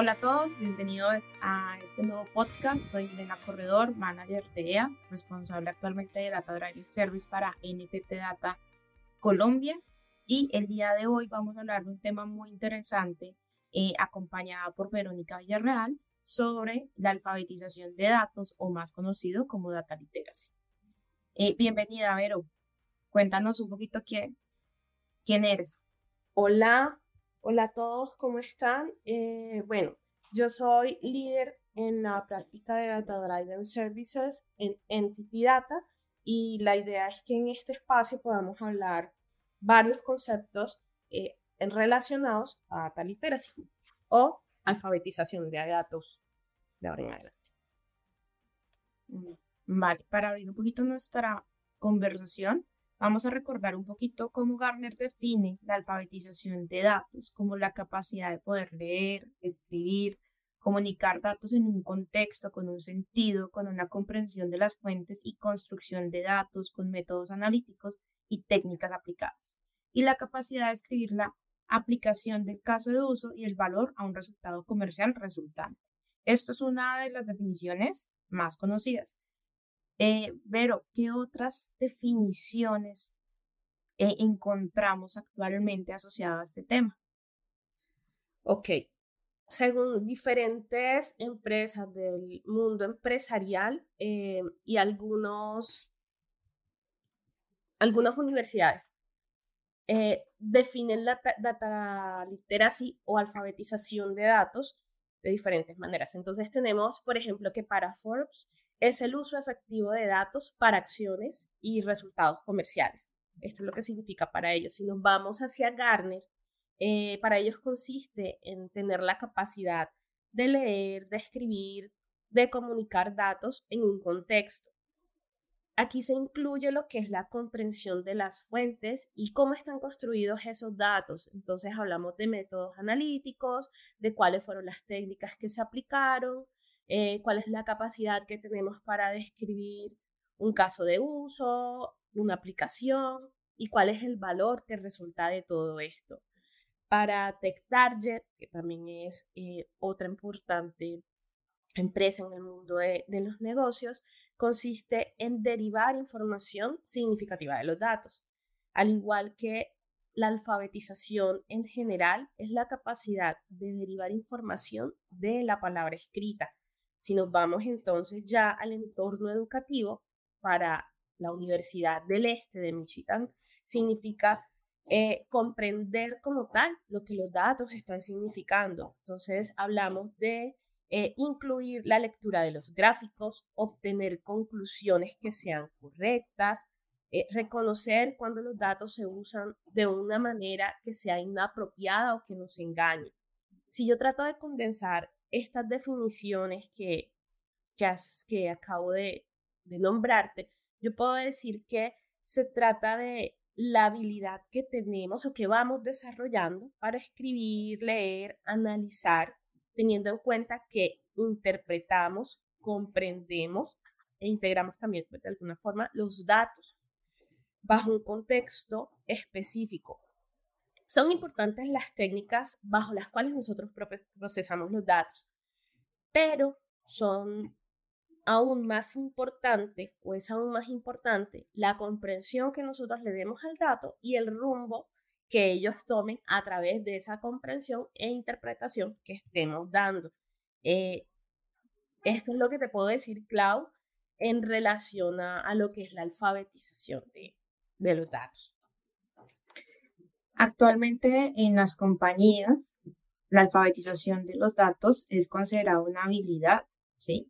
Hola a todos, bienvenidos a este nuevo podcast. Soy Elena Corredor, manager de EAS, responsable actualmente de Data Driving Service para NTT Data Colombia. Y el día de hoy vamos a hablar de un tema muy interesante, eh, acompañada por Verónica Villarreal, sobre la alfabetización de datos o más conocido como data literacy. Eh, bienvenida, Vero. Cuéntanos un poquito quién, quién eres. Hola, Hola a todos, ¿cómo están? Eh, bueno, yo soy líder en la práctica de Data Driven Services en Entity Data y la idea es que en este espacio podamos hablar varios conceptos eh, relacionados a data literacy o alfabetización de datos de ahora en adelante. Vale, para abrir un poquito nuestra conversación, Vamos a recordar un poquito cómo Garner define la alfabetización de datos como la capacidad de poder leer, escribir, comunicar datos en un contexto, con un sentido, con una comprensión de las fuentes y construcción de datos con métodos analíticos y técnicas aplicadas. Y la capacidad de escribir la aplicación del caso de uso y el valor a un resultado comercial resultante. Esto es una de las definiciones más conocidas. Eh, Vero, ¿qué otras definiciones eh, encontramos actualmente asociadas a este tema? Ok. Según diferentes empresas del mundo empresarial eh, y algunos, algunas universidades, definen la data literacy o alfabetización de datos de diferentes maneras. Entonces tenemos, por ejemplo, que para Forbes es el uso efectivo de datos para acciones y resultados comerciales. Esto es lo que significa para ellos. Si nos vamos hacia Garner, eh, para ellos consiste en tener la capacidad de leer, de escribir, de comunicar datos en un contexto. Aquí se incluye lo que es la comprensión de las fuentes y cómo están construidos esos datos. Entonces hablamos de métodos analíticos, de cuáles fueron las técnicas que se aplicaron, eh, cuál es la capacidad que tenemos para describir un caso de uso, una aplicación y cuál es el valor que resulta de todo esto. Para TechTarget, que también es eh, otra importante empresa en el mundo de, de los negocios, consiste en derivar información significativa de los datos, al igual que la alfabetización en general es la capacidad de derivar información de la palabra escrita. Si nos vamos entonces ya al entorno educativo, para la Universidad del Este de Michigan, significa eh, comprender como tal lo que los datos están significando. Entonces hablamos de eh, incluir la lectura de los gráficos, obtener conclusiones que sean correctas, eh, reconocer cuando los datos se usan de una manera que sea inapropiada o que nos engañe. Si yo trato de condensar estas definiciones que, que, acabo de, de nombrarte, yo puedo decir que se trata de la habilidad que tenemos o que vamos desarrollando para escribir, leer, analizar, teniendo en cuenta que interpretamos, comprendemos e integramos también pues, de alguna forma los datos bajo un contexto específico. Son importantes las técnicas bajo las cuales nosotros procesamos los datos, pero son aún más importante o es aún más importante la comprensión que nosotros le demos al dato y el rumbo que ellos tomen a través de esa comprensión e interpretación que estemos dando. Eh, esto es lo que te puedo decir, Clau, en relación a, lo que es la alfabetización de los datos. Actualmente en las compañías, la alfabetización de los datos es considerada una habilidad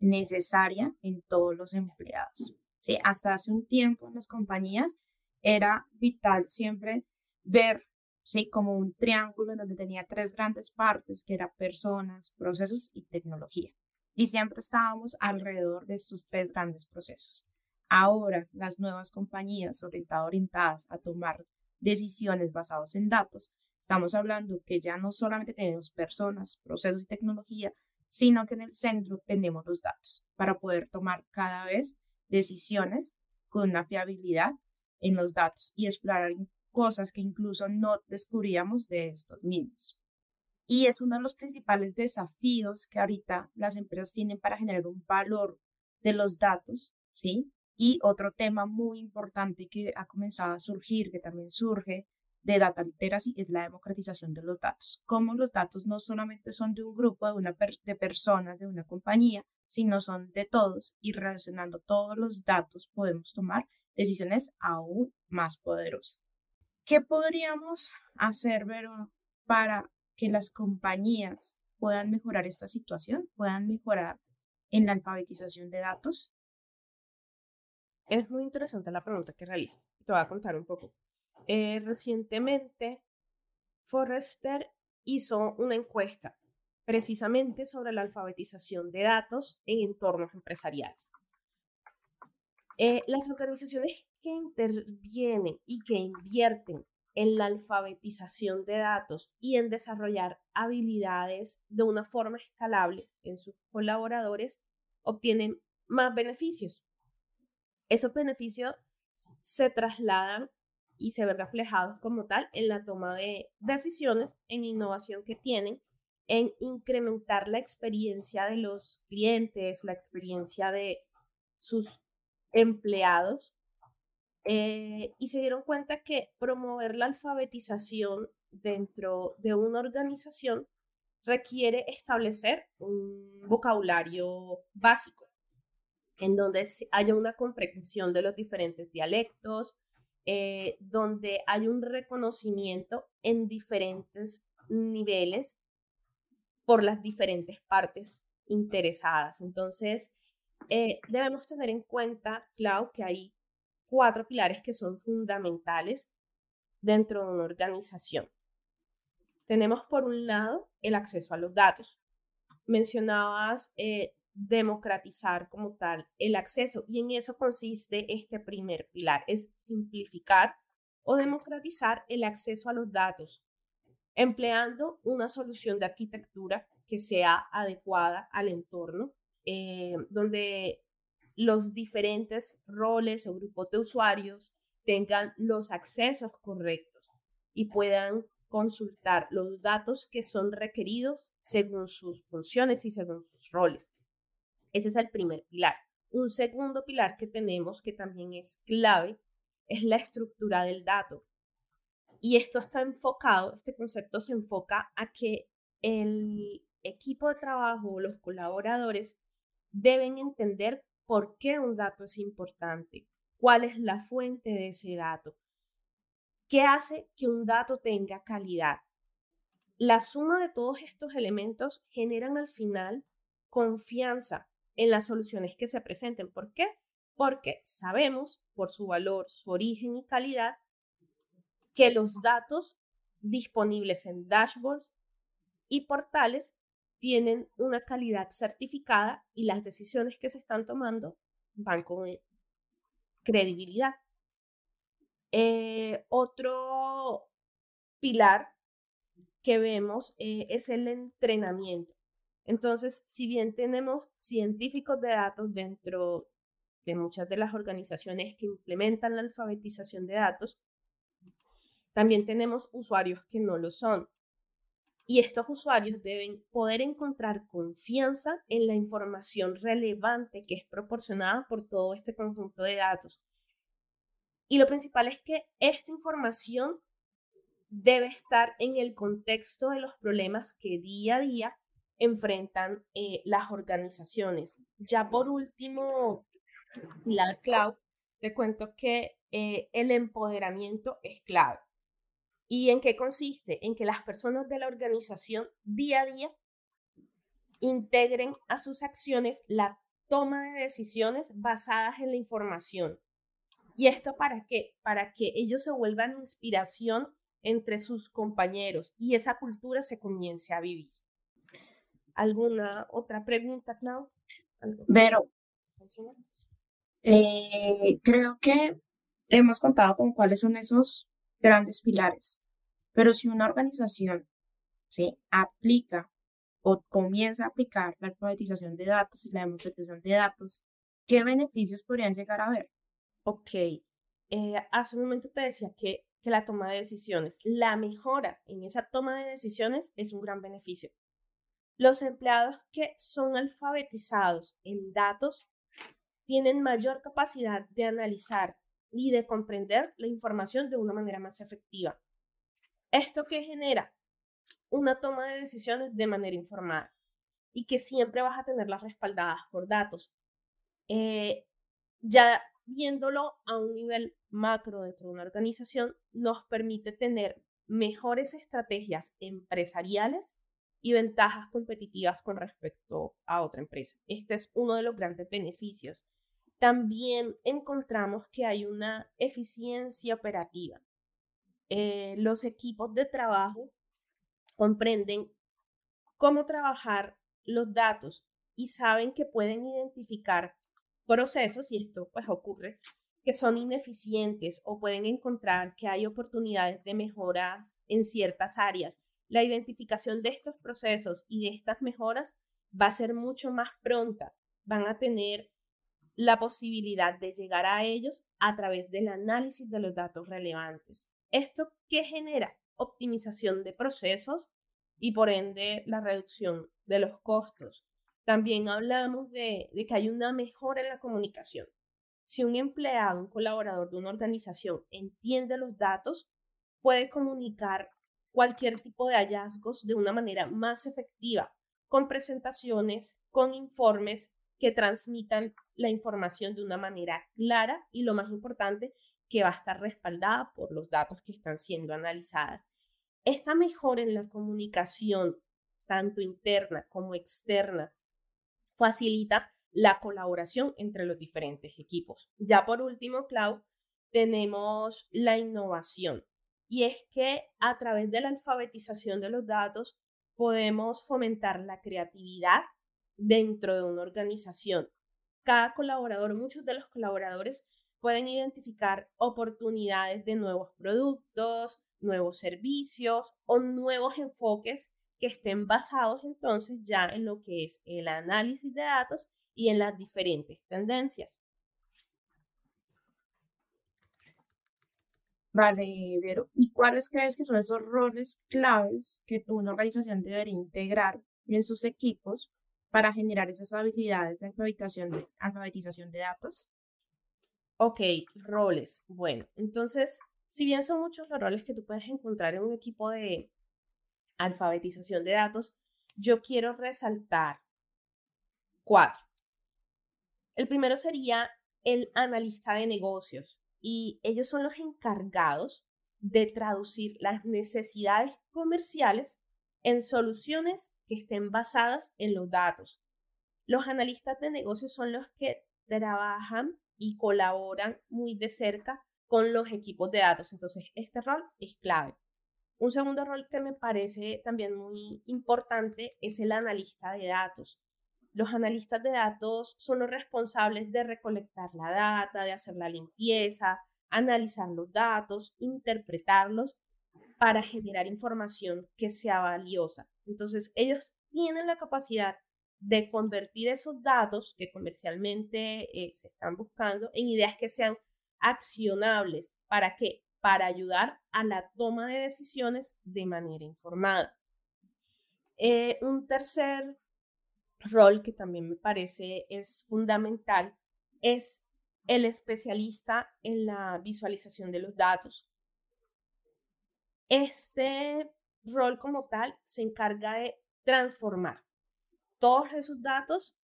necesaria en todos los empleados. ¿sí? Hasta hace un tiempo en las compañías era vital siempre ver ¿sí? como un triángulo en donde tenía tres grandes partes, que eran personas, procesos y tecnología. Y siempre estábamos alrededor de estos tres grandes procesos. Ahora las nuevas compañías, orientadas a tomar decisiones basadas en datos, estamos hablando que ya no solamente tenemos personas, procesos y tecnología, sino que en el centro tenemos los datos para poder tomar cada vez decisiones con una fiabilidad en los datos y explorar cosas que incluso no descubríamos de estos mismos. Y es uno de los principales desafíos que ahorita las empresas tienen para generar un valor de los datos, ¿sí? Y otro tema muy importante que ha comenzado a surgir, que también surge de data literacy, es la democratización de los datos. Cómo los datos no solamente son de un grupo, de, una de personas, de una compañía, sino son de todos y relacionando todos los datos podemos tomar decisiones aún más poderosas. ¿Qué podríamos hacer, Vero, para que las compañías puedan mejorar esta situación, puedan mejorar en la alfabetización de datos? Es muy interesante la pregunta que realizas. Te voy a contar un poco. Eh, recientemente, Forrester hizo una encuesta precisamente sobre la alfabetización de datos en entornos empresariales. Eh, las organizaciones que intervienen y que invierten en la alfabetización de datos y en desarrollar habilidades de una forma escalable en sus colaboradores obtienen más beneficios. Esos beneficios se trasladan y se ven reflejados como tal en la toma de decisiones, en innovación que tienen, en incrementar la experiencia de los clientes, la experiencia de sus empleados eh, y se dieron cuenta que promover la alfabetización dentro de una organización requiere establecer un vocabulario básico en donde haya una comprensión de los diferentes dialectos, eh, donde hay un reconocimiento en diferentes niveles por las diferentes partes interesadas. Entonces, eh, debemos tener en cuenta, Clau, que hay cuatro pilares que son fundamentales dentro de una organización. Tenemos por un lado el acceso a los datos. Mencionabas eh, democratizar como tal el acceso y en eso consiste este primer pilar, es simplificar o democratizar el acceso a los datos, empleando una solución de arquitectura que sea adecuada al entorno, eh, donde los diferentes roles o grupos de usuarios tengan los accesos correctos y puedan consultar los datos que son requeridos según sus funciones y según sus roles. Ese es el primer pilar. Un segundo pilar que tenemos que también es clave es la estructura del dato. Y esto está enfocado, este concepto se enfoca a que el equipo de trabajo, los colaboradores, deben entender por qué un dato es importante, cuál es la fuente de ese dato, qué hace que un dato tenga calidad. La suma de todos estos elementos generan al final confianza en las soluciones que se presenten. ¿Por qué? Porque sabemos por su valor, su origen y calidad que los datos disponibles en dashboards y portales tienen una calidad certificada y las decisiones que se están tomando van con credibilidad. Eh, otro pilar que vemos eh, es el entrenamiento. Entonces, si bien tenemos científicos de datos dentro de muchas de las organizaciones que implementan la alfabetización de datos, también tenemos usuarios que no lo son. Y estos usuarios deben poder encontrar confianza en la información relevante que es proporcionada por todo este conjunto de datos. Y lo principal es que esta información debe estar en el contexto de los problemas que día a día enfrentan eh, las organizaciones. Ya por último, la cloud, te cuento que eh, el empoderamiento es clave. ¿Y en qué consiste? En que las personas de la organización día a día integren a sus acciones la toma de decisiones basadas en la información. ¿Y esto para qué? Para que ellos se vuelvan inspiración entre sus compañeros y esa cultura se comience a vivir. ¿Alguna otra pregunta, Clau? Pero eh, creo que hemos contado con cuáles son esos grandes pilares. Pero si una organización ¿sí? aplica o comienza a aplicar la alfabetización de datos y la democratización de datos, ¿qué beneficios podrían llegar a ver? Ok, eh, hace un momento te decía que, que la toma de decisiones. La mejora en esa toma de decisiones es un gran beneficio. Los empleados que son alfabetizados en datos tienen mayor capacidad de analizar y de comprender la información de una manera más efectiva. ¿Esto qué genera? Una toma de decisiones de manera informada y que siempre vas a tenerlas respaldadas por datos. Eh, ya viéndolo a un nivel macro dentro de una organización, nos permite tener mejores estrategias empresariales y ventajas competitivas con respecto a otra empresa. Este es uno de los grandes beneficios. También encontramos que hay una eficiencia operativa. Eh, los equipos de trabajo comprenden cómo trabajar los datos y saben que pueden identificar procesos, y esto pues ocurre, que son ineficientes o pueden encontrar que hay oportunidades de mejoras en ciertas áreas. La identificación de estos procesos y de estas mejoras va a ser mucho más pronta. Van a tener la posibilidad de llegar a ellos a través del análisis de los datos relevantes. ¿Esto qué genera? Optimización de procesos y por ende la reducción de los costos. También hablamos de, que hay una mejora en la comunicación. Si un empleado, un colaborador de una organización entiende los datos, puede comunicar cualquier tipo de hallazgos de una manera más efectiva, con presentaciones, con informes que transmitan la información de una manera clara y lo más importante, que va a estar respaldada por los datos que están siendo analizadas. Esta mejora en la comunicación, tanto interna como externa, facilita la colaboración entre los diferentes equipos. Ya por último, Clau, tenemos la innovación. Y es que a través de la alfabetización de los datos podemos fomentar la creatividad dentro de una organización. Cada colaborador, muchos de los colaboradores pueden identificar oportunidades de nuevos productos, nuevos servicios o nuevos enfoques que estén basados entonces ya en lo que es el análisis de datos y en las diferentes tendencias. Vale, Vero. ¿Y cuáles crees que son esos roles claves que una organización debería integrar en sus equipos para generar esas habilidades de alfabetización de, alfabetización de datos? Ok, roles. Bueno, entonces, si bien son muchos los roles que tú puedes encontrar en un equipo de, alfabetización de datos, yo quiero resaltar cuatro. El primero sería el analista de negocios y ellos son los encargados de traducir las necesidades comerciales en soluciones que estén basadas en los datos. Los analistas de negocios son los que trabajan y colaboran muy de cerca con los equipos de datos. Entonces, este rol es clave. Un segundo rol que me parece también muy importante es el analista de datos. Los analistas de datos son los responsables de recolectar la data, de hacer la limpieza, analizar los datos, interpretarlos para generar información que sea valiosa. Entonces, ellos tienen la capacidad de convertir esos datos que comercialmente eh, se están buscando en ideas que sean accionables. ¿Para qué? para ayudar a la toma de decisiones de manera informada. Eh, un tercer rol que también me parece es fundamental es el especialista en la visualización de los datos. Este rol como tal se encarga de transformar todos esos datos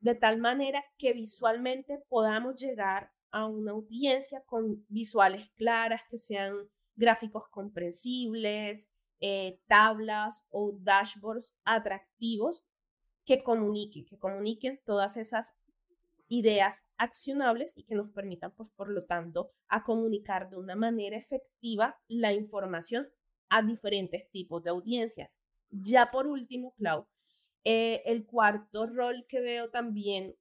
de tal manera que visualmente podamos llegar a una audiencia con visuales claras, que sean gráficos comprensibles, eh, tablas o dashboards atractivos que comuniquen, que comuniquen todas esas ideas accionables y que nos permitan, pues, por lo tanto, a comunicar de una manera efectiva la información a diferentes tipos de audiencias. Ya por último, Clau, eh, el cuarto rol que veo también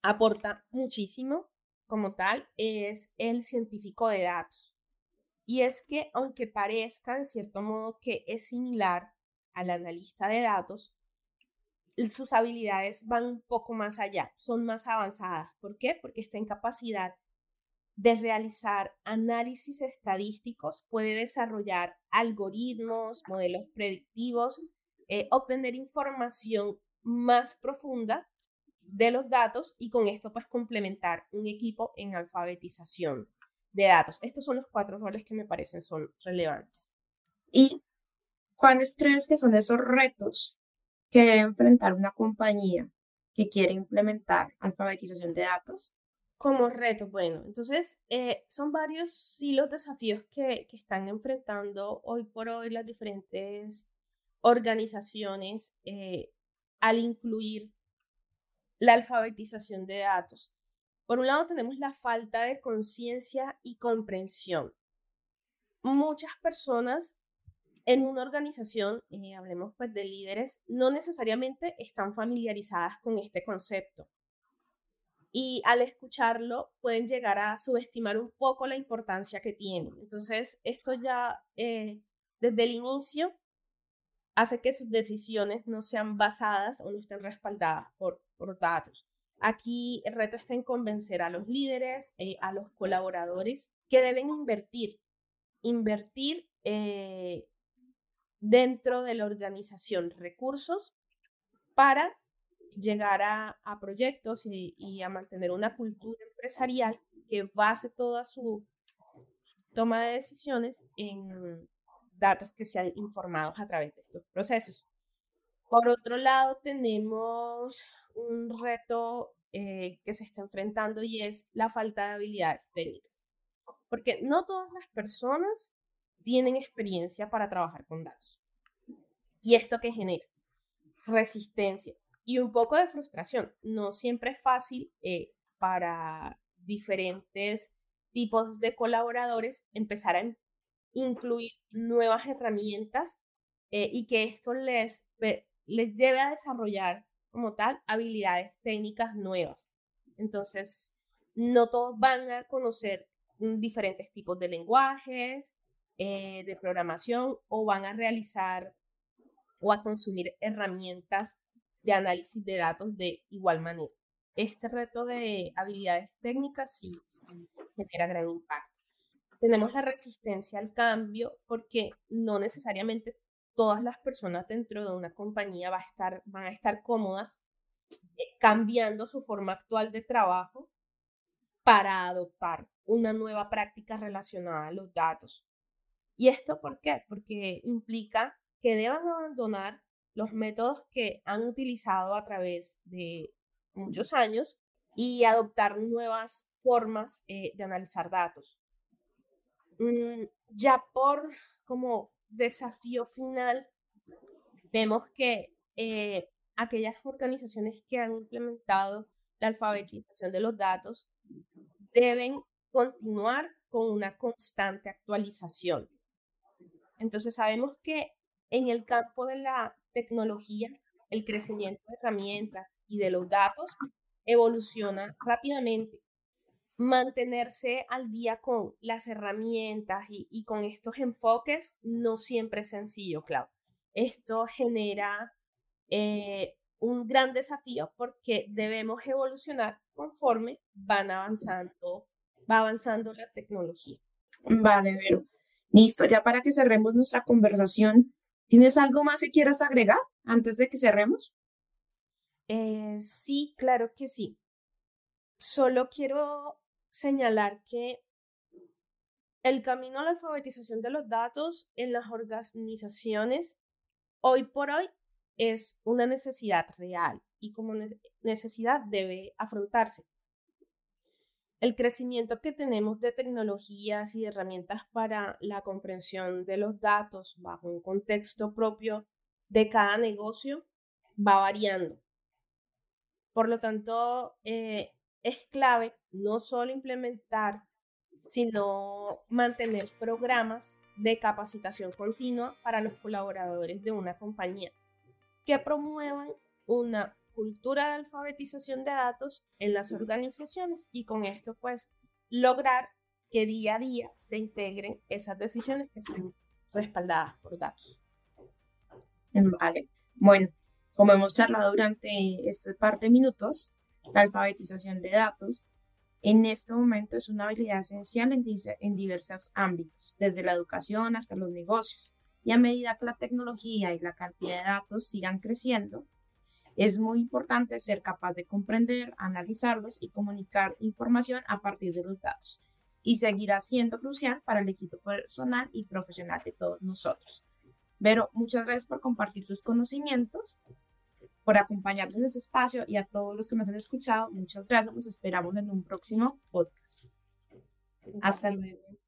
aporta muchísimo como tal es el científico de datos. Y es que aunque parezca de cierto modo que es similar al analista de datos, sus habilidades van un poco más allá, son más avanzadas. ¿Por qué? Porque está en capacidad de realizar análisis estadísticos, puede desarrollar algoritmos, modelos predictivos, eh, obtener información más profunda de los datos y con esto pues complementar un equipo en alfabetización de datos. Estos son los cuatro roles que me parecen son relevantes. ¿Y cuáles crees que son esos retos que debe enfrentar una compañía que quiere implementar alfabetización de datos? Como reto, bueno, entonces eh, son varios sí los desafíos que, que, están enfrentando hoy por hoy las diferentes organizaciones eh, al incluir la alfabetización de datos. Por un lado tenemos la falta de conciencia y comprensión. Muchas personas en una organización, eh, hablemos pues de líderes, no necesariamente están familiarizadas con este concepto. Y al escucharlo pueden llegar a subestimar un poco la importancia que tiene. Entonces, esto ya eh, desde el inicio hace que sus decisiones no sean basadas o no estén respaldadas por, por datos. Aquí el reto está en convencer a los líderes, eh, a los colaboradores que deben invertir, invertir eh, dentro de la organización recursos para llegar a, proyectos y, y, a mantener una cultura empresarial que base toda su toma de decisiones en, datos que sean informados a través de estos procesos. Por otro lado, tenemos un reto eh, que se está enfrentando y es la falta de habilidades técnicas. Porque no todas las personas tienen experiencia para trabajar con datos. ¿Y esto que genera? Resistencia y un poco de frustración. No siempre es fácil eh, para diferentes tipos de colaboradores empezar a incluir nuevas herramientas eh, y que esto les, les lleve a desarrollar como tal habilidades técnicas nuevas. Entonces, no todos van a conocer diferentes tipos de lenguajes, eh, de programación o van a realizar o a consumir herramientas de análisis de datos de igual manera. Este reto de habilidades técnicas sí genera gran impacto tenemos la resistencia al cambio porque no necesariamente todas las personas dentro de una compañía va a estar, van a estar cómodas eh, cambiando su forma actual de trabajo para adoptar una nueva práctica relacionada a los datos. ¿Y esto por qué? Porque implica que deban abandonar los métodos que han utilizado a través de muchos años y adoptar nuevas formas eh, de analizar datos. Mm, ya por como desafío final, vemos que eh, aquellas organizaciones que han implementado la alfabetización de los datos deben continuar con una constante actualización. Entonces sabemos que en el campo de la tecnología, el crecimiento de herramientas y de los datos evoluciona rápidamente mantenerse al día con las herramientas y, con estos enfoques no siempre es sencillo, claro. Esto genera eh, un gran desafío porque debemos evolucionar conforme van avanzando, va avanzando la tecnología. Vale, pero listo, ya para que cerremos nuestra conversación, ¿tienes algo más que quieras agregar antes de que cerremos? Eh, sí, claro que sí. Solo quiero señalar que el camino a la alfabetización de los datos en las organizaciones hoy por hoy es una necesidad real y como necesidad debe afrontarse. El crecimiento que tenemos de tecnologías y herramientas para la comprensión de los datos bajo un contexto propio de cada negocio va variando. Por lo tanto, eh, es clave no solo implementar, sino mantener programas de capacitación continua para los colaboradores de una compañía que promuevan una cultura de alfabetización de datos en las organizaciones y con esto pues lograr que día a día se integren esas decisiones que respaldadas por datos. Vale. Bueno, como hemos charlado durante este par de minutos, la alfabetización de datos En este momento es una habilidad esencial en, en diversos ámbitos, desde la educación hasta los negocios. Y a medida que la tecnología y la cantidad de datos sigan creciendo, es muy importante ser capaz de comprender, analizarlos y comunicar información a partir de los datos. Y seguirá siendo crucial para el equipo personal y profesional de todos nosotros. Pero muchas gracias por compartir tus conocimientos, por acompañarnos en este espacio y a todos los que nos han escuchado. Muchas gracias. Nos esperamos en un próximo podcast. Hasta luego.